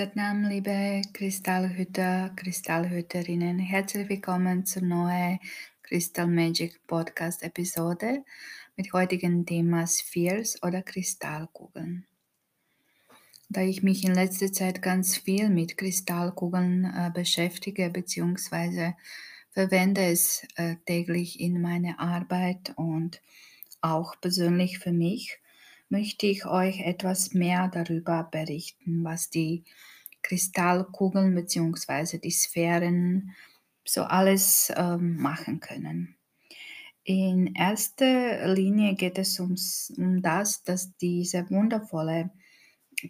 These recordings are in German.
Satnam, liebe Kristallhüter, Kristallhüterinnen, herzlich willkommen zur neuen Crystal Magic Podcast Episode mit heutigem Thema Spheres oder Kristallkugeln. Da ich mich in letzter Zeit ganz viel mit Kristallkugeln äh, beschäftige bzw. verwende es äh, täglich in meiner Arbeit und auch persönlich für mich, möchte ich euch etwas mehr darüber berichten, was die Kristallkugeln bzw. die Sphären so alles ähm, machen können. In erster Linie geht es ums, um das, dass diese wundervolle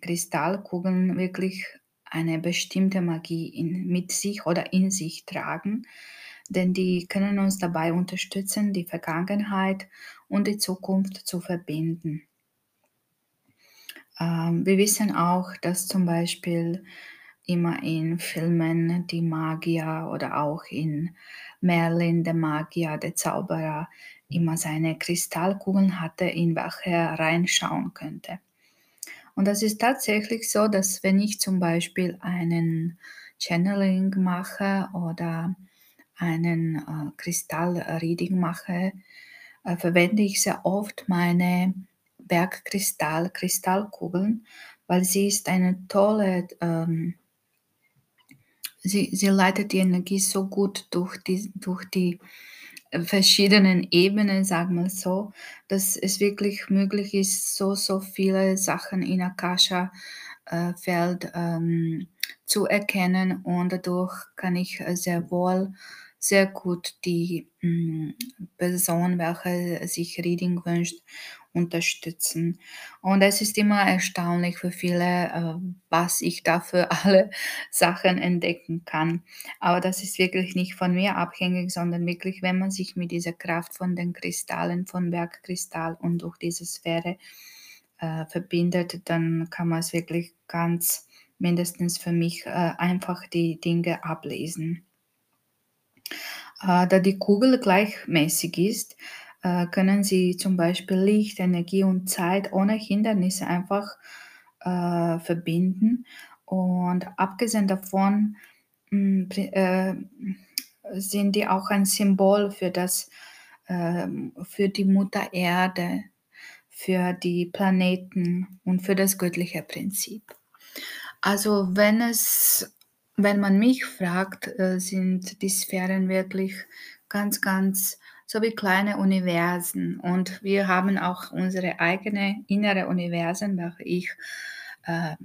Kristallkugeln wirklich eine bestimmte Magie in, mit sich oder in sich tragen, denn die können uns dabei unterstützen, die Vergangenheit und die Zukunft zu verbinden. Ähm, wir wissen auch, dass zum Beispiel immer in Filmen die Magier oder auch in Merlin, der Magier, der Zauberer, immer seine Kristallkugeln hatte, in welche er reinschauen könnte. Und das ist tatsächlich so, dass wenn ich zum Beispiel einen Channeling mache oder einen äh, Kristallreading mache, äh, verwende ich sehr oft meine Bergkristall, Kristallkugeln, weil sie ist eine tolle, ähm, sie, sie leitet die Energie so gut durch die, durch die verschiedenen Ebenen, sagen wir so, dass es wirklich möglich ist, so, so viele Sachen in Akasha-Feld äh, ähm, zu erkennen und dadurch kann ich äh, sehr wohl sehr gut die hm, Person, welche sich Reading wünscht, unterstützen. Und es ist immer erstaunlich für viele, äh, was ich da für alle Sachen entdecken kann. Aber das ist wirklich nicht von mir abhängig, sondern wirklich, wenn man sich mit dieser Kraft von den Kristallen, von Bergkristall und durch diese Sphäre äh, verbindet, dann kann man es wirklich ganz, mindestens für mich, äh, einfach die Dinge ablesen. Äh, da die Kugel gleichmäßig ist, äh, können Sie zum Beispiel Licht, Energie und Zeit ohne Hindernisse einfach äh, verbinden. Und abgesehen davon mh, hm, sind die auch ein Symbol für das, ähm, für die Mutter Erde, für die Planeten und für das göttliche Prinzip. Also wenn es wenn man mich fragt, äh, sind die Sphären wirklich ganz, ganz so wie kleine Universen. Und wir haben auch unsere eigene innere Universen, welche ich äh,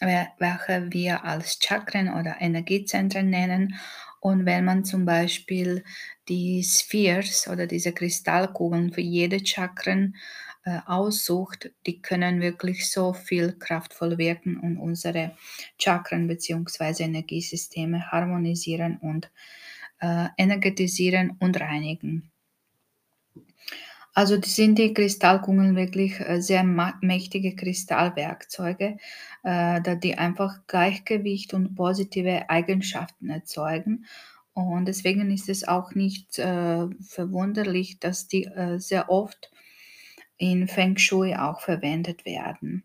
welche wir als Chakren oder Energiezentren nennen. Und wenn man zum Beispiel die Spheres oder diese Kristallkugeln für jede Chakren aussucht, die können wirklich so viel kraftvoll wirken und unsere Chakren bzw. Energiesysteme harmonisieren und äh, energetisieren und reinigen. Also sind die Kristallkugeln wirklich äh, sehr mächtige Kristallwerkzeuge, äh, da die einfach Gleichgewicht und positive Eigenschaften erzeugen. Und deswegen ist es auch nicht äh, verwunderlich, dass die äh, sehr oft in Feng Shui auch verwendet werden.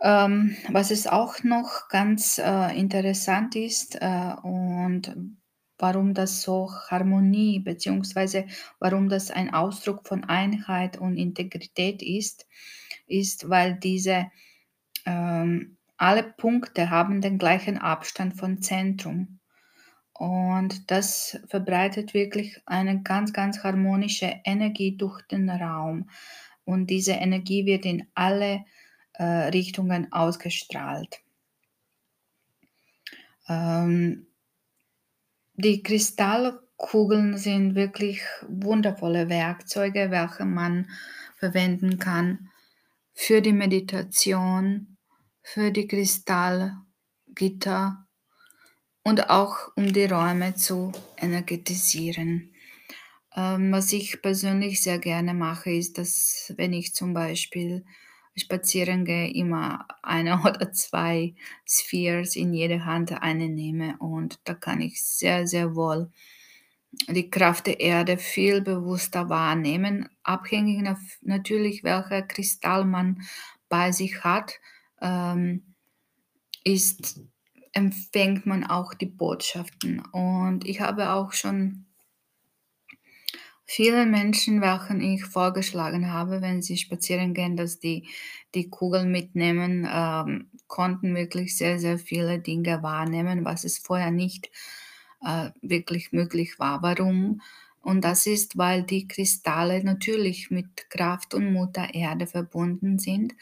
Ähm, was es auch noch ganz äh, interessant ist äh, und warum das so Harmonie bzw. warum das ein Ausdruck von Einheit und Integrität ist, ist, weil diese ähm, alle Punkte haben den gleichen Abstand von Zentrum. Und das verbreitet wirklich eine ganz, ganz harmonische Energie durch den Raum. Und diese Energie wird in alle äh, Richtungen ausgestrahlt. Ähm, die Kristallkugeln sind wirklich wundervolle Werkzeuge, welche man verwenden kann für die Meditation, für die Kristallgitter und auch um die Räume zu energetisieren. Ähm, was ich persönlich sehr gerne mache, ist, dass wenn ich zum Beispiel spazieren gehe, immer eine oder zwei Spheres in jede Hand eine nehme und da kann ich sehr, sehr wohl die Kraft der Erde viel bewusster wahrnehmen, abhängig natürlich, welcher Kristall man bei sich hat. Ähm, ist empfängt man auch die Botschaften. Und ich habe auch schon viele Menschen, welchen ich vorgeschlagen habe, wenn sie spazieren gehen, dass die die Kugel mitnehmen, ähm, konnten wirklich sehr, sehr viele Dinge wahrnehmen, was es vorher nicht äh, wirklich möglich war. Warum? Und das ist, weil die Kristalle natürlich mit Kraft und Mutter Erde verbunden sind,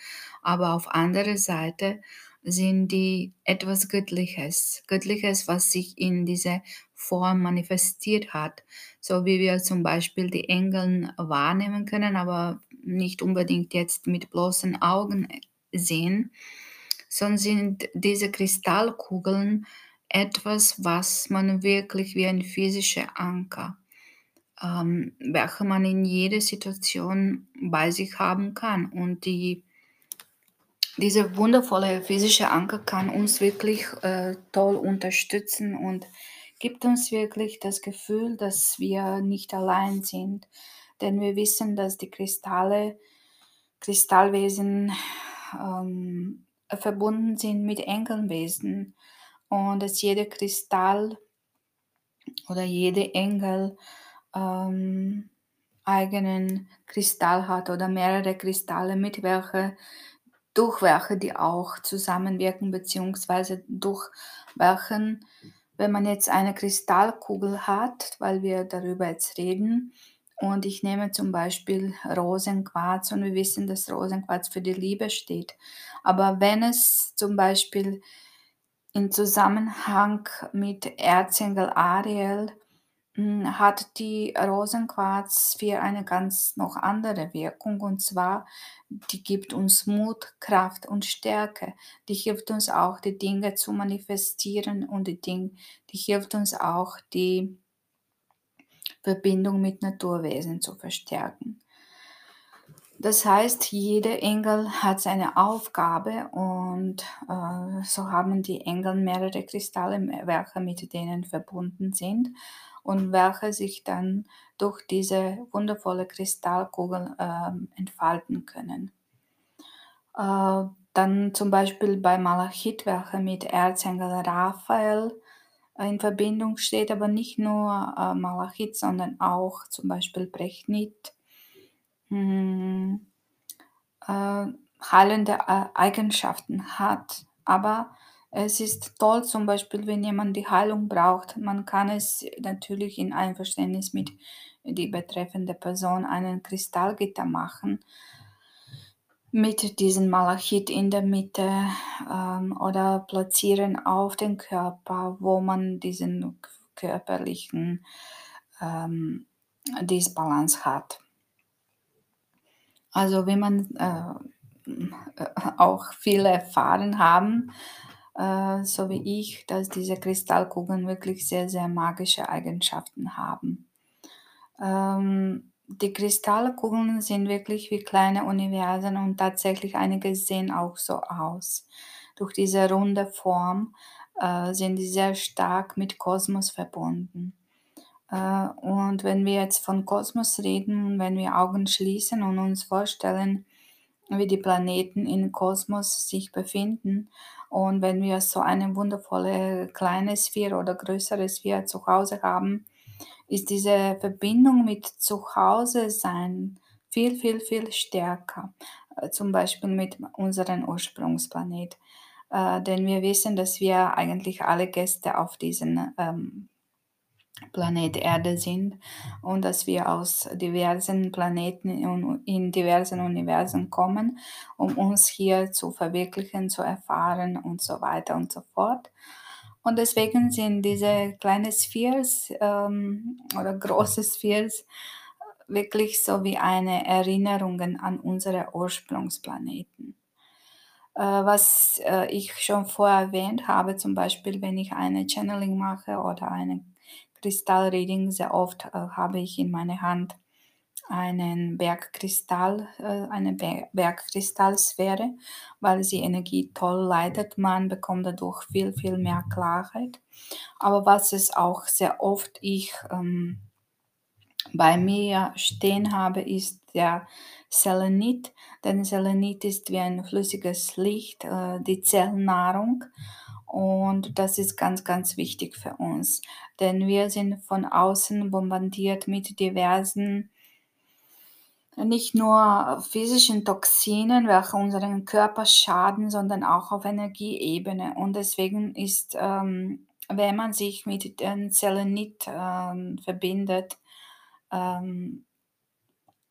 aber auf andere Seite sind die etwas Göttliches, Göttliches, was sich in dieser Form manifestiert hat, so wie wir zum Beispiel die Engel wahrnehmen können, aber nicht unbedingt jetzt mit bloßen Augen sehen, sondern sind diese Kristallkugeln etwas, was man wirklich wie ein physischer Anker ähm, welche man in jeder Situation bei sich haben kann. Und die, diese wundervolle physische Anker kann uns wirklich äh, toll unterstützen und gibt uns wirklich das Gefühl, dass wir nicht allein sind. Denn wir wissen, dass die Kristalle, Kristallwesen ähm, verbunden sind mit Engelwesen und dass jeder Kristall oder jede Engel ähm, eigenen Kristall hat oder mehrere Kristalle, mit welche, durch welche die auch zusammenwirken, beziehungsweise durch welchen, wenn man jetzt eine Kristallkugel hat, weil wir darüber jetzt reden, und ich nehme zum Beispiel Rosenquarz und wir wissen, dass Rosenquarz für die Liebe steht. Aber wenn es zum Beispiel in Zusammenhang mit Erzengel Ariel hm, hat die Rosenquarzsphäre eine ganz noch andere Wirkung und zwar, die gibt uns Mut, Kraft und Stärke. Die hilft uns auch, die Dinge zu manifestieren und die, Ding, die hilft uns auch, die Verbindung mit Naturwesen zu verstärken. Das heißt, jeder Engel hat seine Aufgabe und äh, so haben die Engel mehrere Kristalle, welche mit denen verbunden sind und welche sich dann durch diese wundervolle Kristallkugel äh, entfalten können. Äh, dann zum Beispiel bei Malachit, welcher mit Erzengel Raphael in Verbindung steht, aber nicht nur äh, Malachit, sondern auch zum Beispiel Brechnit hm, äh, heilende äh, Eigenschaften hat. Aber es ist toll, zum Beispiel, wenn jemand die Heilung braucht. Man kann es natürlich in Einverständnis mit die betreffende Person einen Kristallgitter machen mit diesem Malachit in der Mitte ähm, oder platzieren auf den Körper, wo man diesen körperlichen ähm, Disbalance hat. Also wenn man äh, auch viele erfahren haben, äh, so wie ich, dass diese Kristallkugeln wirklich sehr, sehr magische Eigenschaften haben. Ähm, die Kristallkugeln sind wirklich wie kleine Universen und tatsächlich einige sehen auch so aus. Durch diese runde Form äh, sind die sehr stark mit Kosmos verbunden. Äh, und wenn wir jetzt von Kosmos reden, wenn wir Augen schließen und uns vorstellen, wie die Planeten im Kosmos sich befinden und wenn wir so eine wundervolle kleine Sphäre oder größere Sphäre zu Hause haben, ist diese Verbindung mit Zuhause sein viel, viel, viel stärker. Äh, zum Beispiel mit unserem Ursprungsplanet. Äh, denn wir wissen, dass wir eigentlich alle Gäste auf diesem ähm, Planet Erde sind und dass wir aus diversen Planeten in, in diversen Universen kommen, um uns hier zu verwirklichen, zu erfahren und so weiter und so fort. Und deswegen sind diese kleinen Spheres ähm, oder große Spheres wirklich so wie eine Erinnerung an unsere Ursprungsplaneten. Äh, was äh, ich schon vorher erwähnt habe, zum Beispiel, wenn ich eine Channeling mache oder eine Kristallreading, sehr oft äh, habe ich in meiner Hand einen Bergkristall, äh, eine Ber Bergkristallsphäre, weil sie Energie toll leitet. Man bekommt dadurch viel, viel mehr Klarheit. Aber was es auch sehr oft ich ähm, bei mir stehen habe, ist der Selenit. Denn Selenit ist wie ein flüssiges Licht, äh, die Zellnahrung. Und das ist ganz, ganz wichtig für uns. Denn wir sind von außen bombardiert mit diversen nicht nur physischen Toxinen, welche unseren Körper schaden, sondern auch auf Energieebene. Und deswegen ist, ähm, wenn man sich mit den Selenit ähm, verbindet, ähm,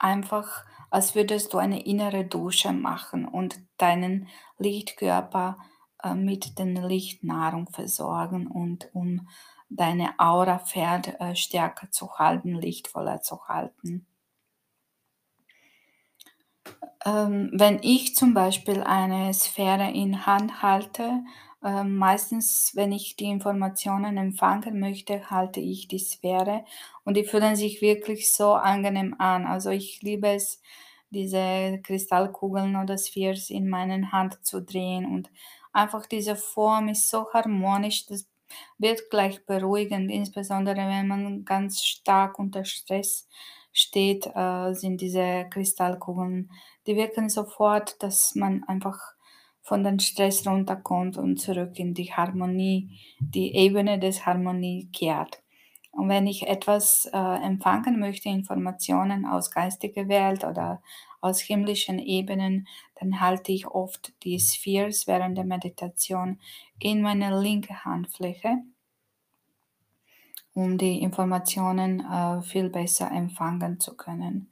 einfach, als würdest du eine innere Dusche machen und deinen Lichtkörper äh, mit den Lichtnahrung versorgen und um deine Aurafeld äh, stärker zu halten, lichtvoller zu halten. Ähm, wenn ich zum Beispiel eine Sphäre in Hand halte, ähm, meistens, wenn ich die Informationen empfangen möchte, halte ich die Sphäre und die fühlen sich wirklich so angenehm an. Also ich liebe es, diese Kristallkugeln oder Spheres in meinen Hand zu drehen und einfach diese Form ist so harmonisch, das wird gleich beruhigend, insbesondere wenn man ganz stark unter Stress steht, äh, sind diese Kristallkugeln, die wirken sofort, dass man einfach von den Stress runterkommt und zurück in die Harmonie, die Ebene des Harmonie kehrt. Und wenn ich etwas äh, empfangen möchte, Informationen aus geistiger Welt oder aus himmlischen Ebenen, dann halte ich oft die Spheres während der Meditation in meine linke Handfläche um die Informationen äh, viel besser empfangen zu können.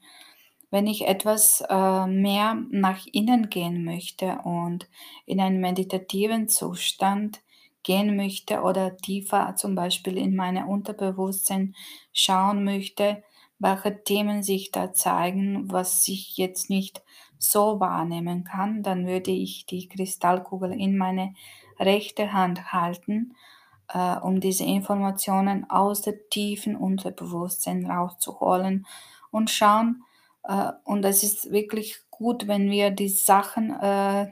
Wenn ich etwas äh, mehr nach innen gehen möchte und in einen meditativen Zustand gehen möchte oder tiefer zum Beispiel in meine Unterbewusstsein schauen möchte, welche Themen sich da zeigen, was ich jetzt nicht so wahrnehmen kann, dann würde ich die Kristallkugel in meine rechte Hand halten äh, um diese Informationen aus der tiefen Unterbewusstsein rauszuholen und schauen. Äh, und es ist wirklich gut, wenn wir die Sachen äh,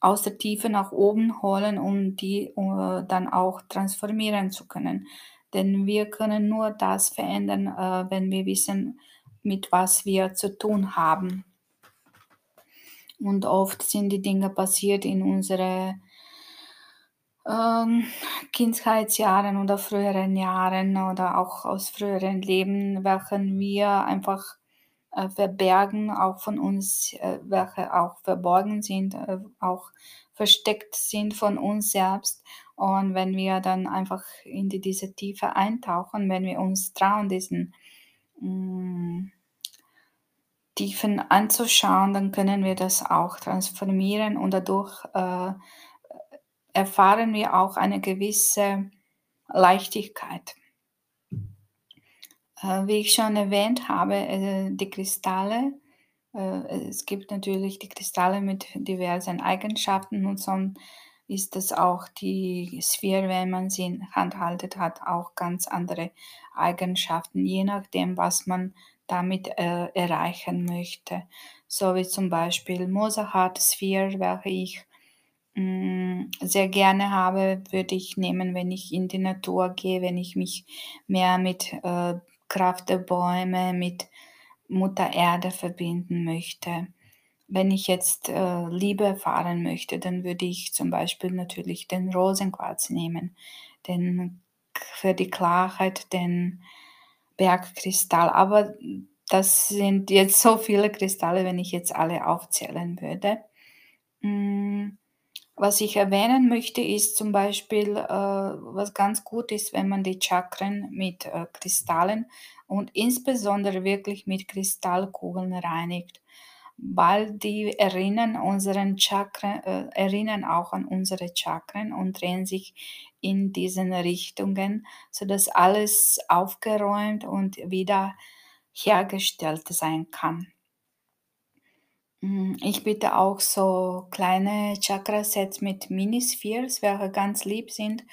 aus der Tiefe nach oben holen, um die äh, dann auch transformieren zu können. Denn wir können nur das verändern, äh, wenn wir wissen, mit was wir zu tun haben. Und oft sind die Dinge passiert in unserer ähm, Kindheitsjahren oder früheren Jahren oder auch aus früheren Leben, welchen wir einfach äh, verbergen, auch von uns, äh, welche auch verborgen sind, äh, auch versteckt sind von uns selbst. Und wenn wir dann einfach in die, diese Tiefe eintauchen, wenn wir uns trauen, diesen mh, mm, Tiefen anzuschauen, dann können wir das auch transformieren und dadurch äh, erfahren wir auch eine gewisse Leichtigkeit. Äh, wie ich schon erwähnt habe, äh, die Kristalle, äh, es gibt natürlich die Kristalle mit diversen Eigenschaften und so ist das auch die Sphäre, wenn man sie in Hand haltet, hat auch ganz andere Eigenschaften, je nachdem, was man damit äh, erreichen möchte. So wie zum Beispiel Mozart Sphäre, welche ich hm, sehr gerne habe, würde ich nehmen, wenn ich in die Natur gehe, wenn ich mich mehr mit äh, Kraft der Bäume, mit Mutter Erde verbinden möchte. Wenn ich jetzt äh, Liebe erfahren möchte, dann würde ich zum Beispiel natürlich den Rosenquarz nehmen, den für die Klarheit den Bergkristall. Aber das sind jetzt so viele Kristalle, wenn ich jetzt alle aufzählen würde. Hm, was ich erwähnen möchte, ist zum Beispiel, äh, was ganz gut ist, wenn man die Chakren mit äh, Kristallen und insbesondere wirklich mit Kristallkugeln reinigt, weil die erinnern unseren Chakren, äh, erinnern auch an unsere Chakren und drehen sich in diesen Richtungen, sodass alles aufgeräumt und wieder hergestellt sein kann. Hm, ich biete auch so kleine Chakra-Sets mit Mini-Spheres, welche ganz lieb sind.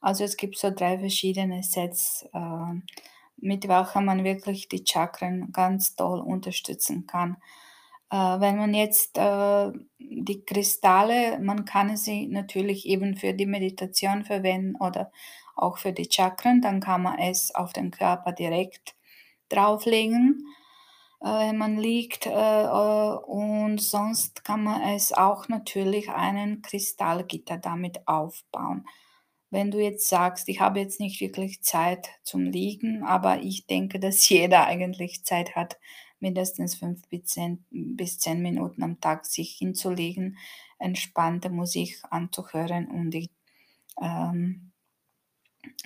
Also es gibt so drei verschiedene Sets, äh, mit welchen man wirklich die Chakren ganz toll unterstützen kann. Äh, wenn man jetzt äh, die Kristalle, man kann sie natürlich eben für die Meditation verwenden oder auch für die Chakren, dann kann man es auf den Körper direkt drauflegen. Äh, man liegt, äh, äh, und sonst kann man es auch natürlich einen Kristallgitter damit aufbauen. Wenn du jetzt sagst: „Ich habe jetzt nicht wirklich Zeit zum Liegen“, aber ich denke, dass jeder eigentlich Zeit hat, mindestens 5 bis 10 bis 10 Minuten am Tag sich hinzulegen, entspannte Musik anzuhören und die, ähm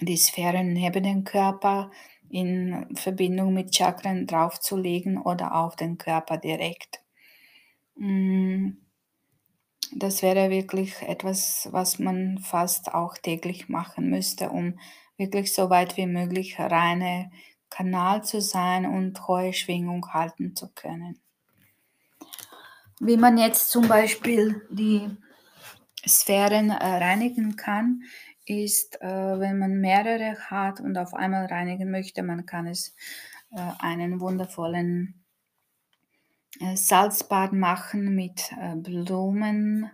die Sphären neben dem Körper in Verbindung mit Chakren draufzulegen oder auf den Körper direkt. Hm, das wäre wirklich etwas, was man fast auch täglich machen müsste, um wirklich so weit wie möglich reine Kanal zu sein und hohe Schwingung halten zu können. Wie man jetzt zum Beispiel die Sphären äh, reinigen kann, ist, äh, wenn man mehrere hat und auf einmal reinigen möchte, man kann es äh, einen wundervollen äh, Salzbad machen mit äh, Blumen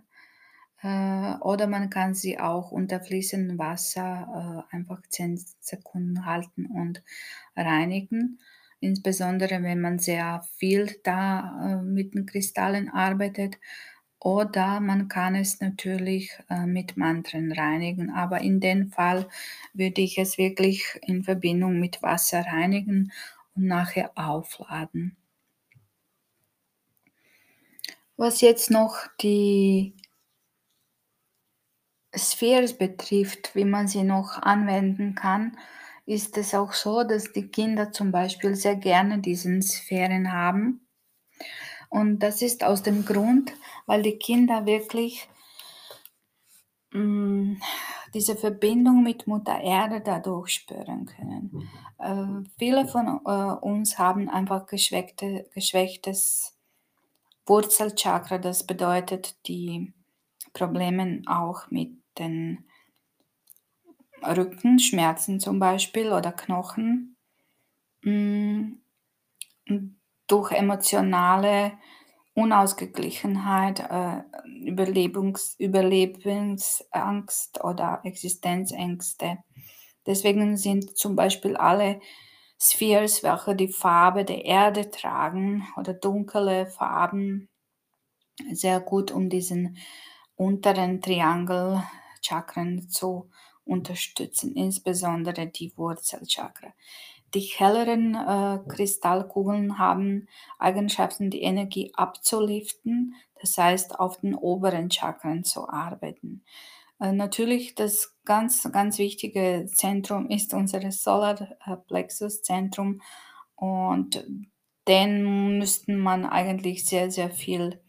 äh, oder man kann sie auch unter fließendem Wasser äh, einfach 10 Sekunden halten und reinigen. Insbesondere wenn man sehr viel da mit den Kristallen arbeitet. Oder man kann es natürlich äh, mit Mantren reinigen, aber in dem Fall würde ich es wirklich in Verbindung mit Wasser reinigen und nachher aufladen. Was jetzt noch die Spheres betrifft, wie man sie noch anwenden kann, ist es auch so, dass die Kinder zum Beispiel sehr gerne diesen Sphären haben. Und das ist aus dem Grund, weil die Kinder wirklich mm, diese Verbindung mit Mutter Erde dadurch spüren können. Äh, viele von äh, uns haben einfach geschwächte, geschwächtes Wurzelchakra, das bedeutet die Probleme auch mit den Rückenschmerzen zum Beispiel oder Knochen. Mm, durch emotionale Unausgeglichenheit, äh, Überlebungs Überlebensangst oder Existenzängste. Deswegen sind zum Beispiel alle Spheres, welche die Farbe der Erde tragen oder dunkle Farben, sehr gut, um diesen unteren Triangelchakren zu unterstützen, insbesondere die Wurzelchakra. Die helleren äh, Kristallkugeln haben Eigenschaften, die Energie abzuliften, das heißt auf den oberen Chakren zu arbeiten. Äh, natürlich das ganz, ganz wichtige Zentrum ist unser Solarplexus-Zentrum und den müssten man eigentlich sehr, sehr viel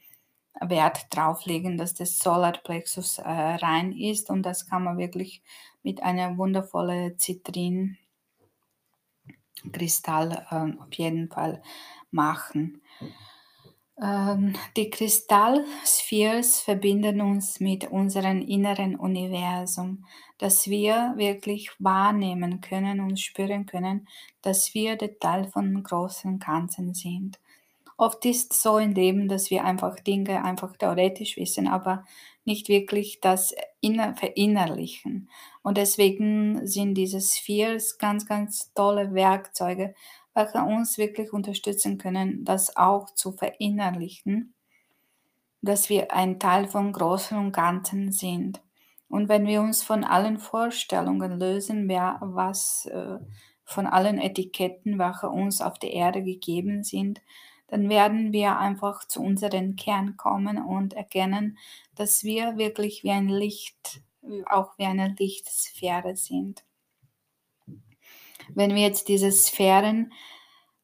Wert drauf legen, dass das Solarplexus äh, rein ist und das kann man wirklich mit einer wundervollen Zitrin Kristall ähm, auf jeden Fall machen. Ähm, die Kristallspheres verbinden uns mit unserem inneren Universum, dass wir wirklich wahrnehmen können und spüren können, dass wir der Teil von großen Ganzen sind. Oft ist es so im Leben, dass wir einfach Dinge einfach theoretisch wissen, aber nicht wirklich das inner verinnerlichen. Und deswegen sind diese Spheres ganz, ganz tolle Werkzeuge, welche uns wirklich unterstützen können, das auch zu verinnerlichen, dass wir ein Teil von Großen und Ganzen sind. Und wenn wir uns von allen Vorstellungen lösen, wer, was äh, von allen Etiketten, welche uns auf der Erde gegeben sind, dann werden wir einfach zu unserem Kern kommen und erkennen, dass wir wirklich wie ein Licht, auch wie eine Lichtsphäre sind. Wenn wir jetzt diese Sphären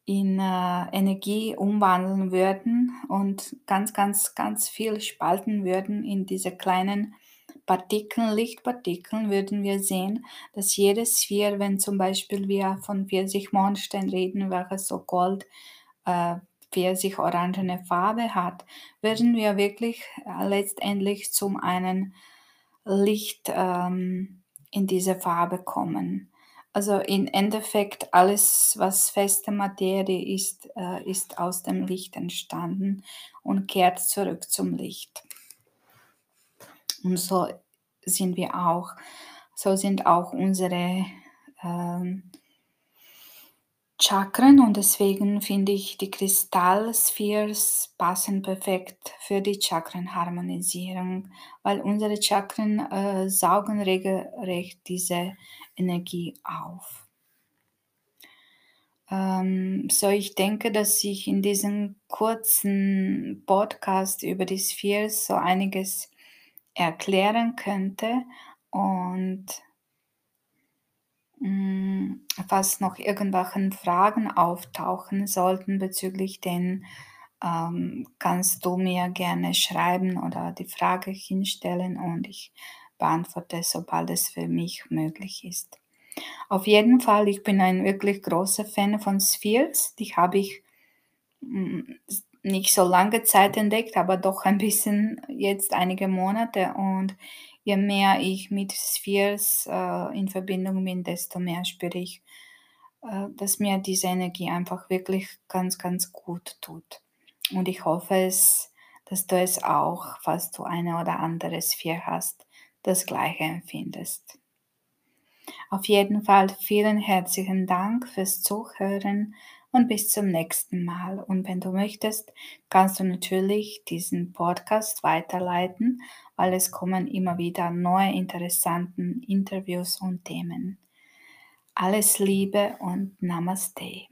in äh, Energie umwandeln würden und ganz, ganz, ganz viel spalten würden in diese kleinen Partikeln, Lichtpartikeln, würden wir sehen, dass jede Sphäre, wenn zum Beispiel wir von Pfirsichmonstern reden, welche so Gold, äh, pfirsich-orangene Farbe hat, werden wir wirklich äh, letztendlich zum einen Licht ähm, in diese Farbe kommen. Also im Endeffekt alles, was feste Materie ist, äh, ist aus dem Licht entstanden und kehrt zurück zum Licht. Und so sind wir auch, so sind auch unsere ähm, Chakren und deswegen finde ich die Kristallspheres passen perfekt für die Chakrenharmonisierung, weil unsere Chakren äh, saugen regelrecht diese Energie auf. Ähm, so, ich denke, dass ich in diesem kurzen Podcast über die Spheres so einiges erklären könnte und hm, falls noch irgendwelche Fragen auftauchen sollten bezüglich den, ähm, kannst du mir gerne schreiben oder die Frage hinstellen und ich beantworte, sobald es für mich möglich ist. Auf jeden Fall, ich bin ein wirklich großer Fan von Spheres. Die habe ich hm, nicht so lange Zeit entdeckt, aber doch ein bisschen jetzt einige Monate und je mehr ich mit Spheres äh, in Verbindung bin, desto mehr spüre ich, äh, dass mir diese Energie einfach wirklich ganz, ganz gut tut. Und ich hoffe es, dass du es auch, falls du eine oder andere Sphäre hast, das gleiche empfindest. Auf jeden Fall vielen herzlichen Dank fürs Zuhören und bis zum nächsten Mal. Und wenn du möchtest, kannst du natürlich diesen Podcast weiterleiten, weil es kommen immer wieder neue interessante Interviews und Themen. Alles Liebe und Namaste.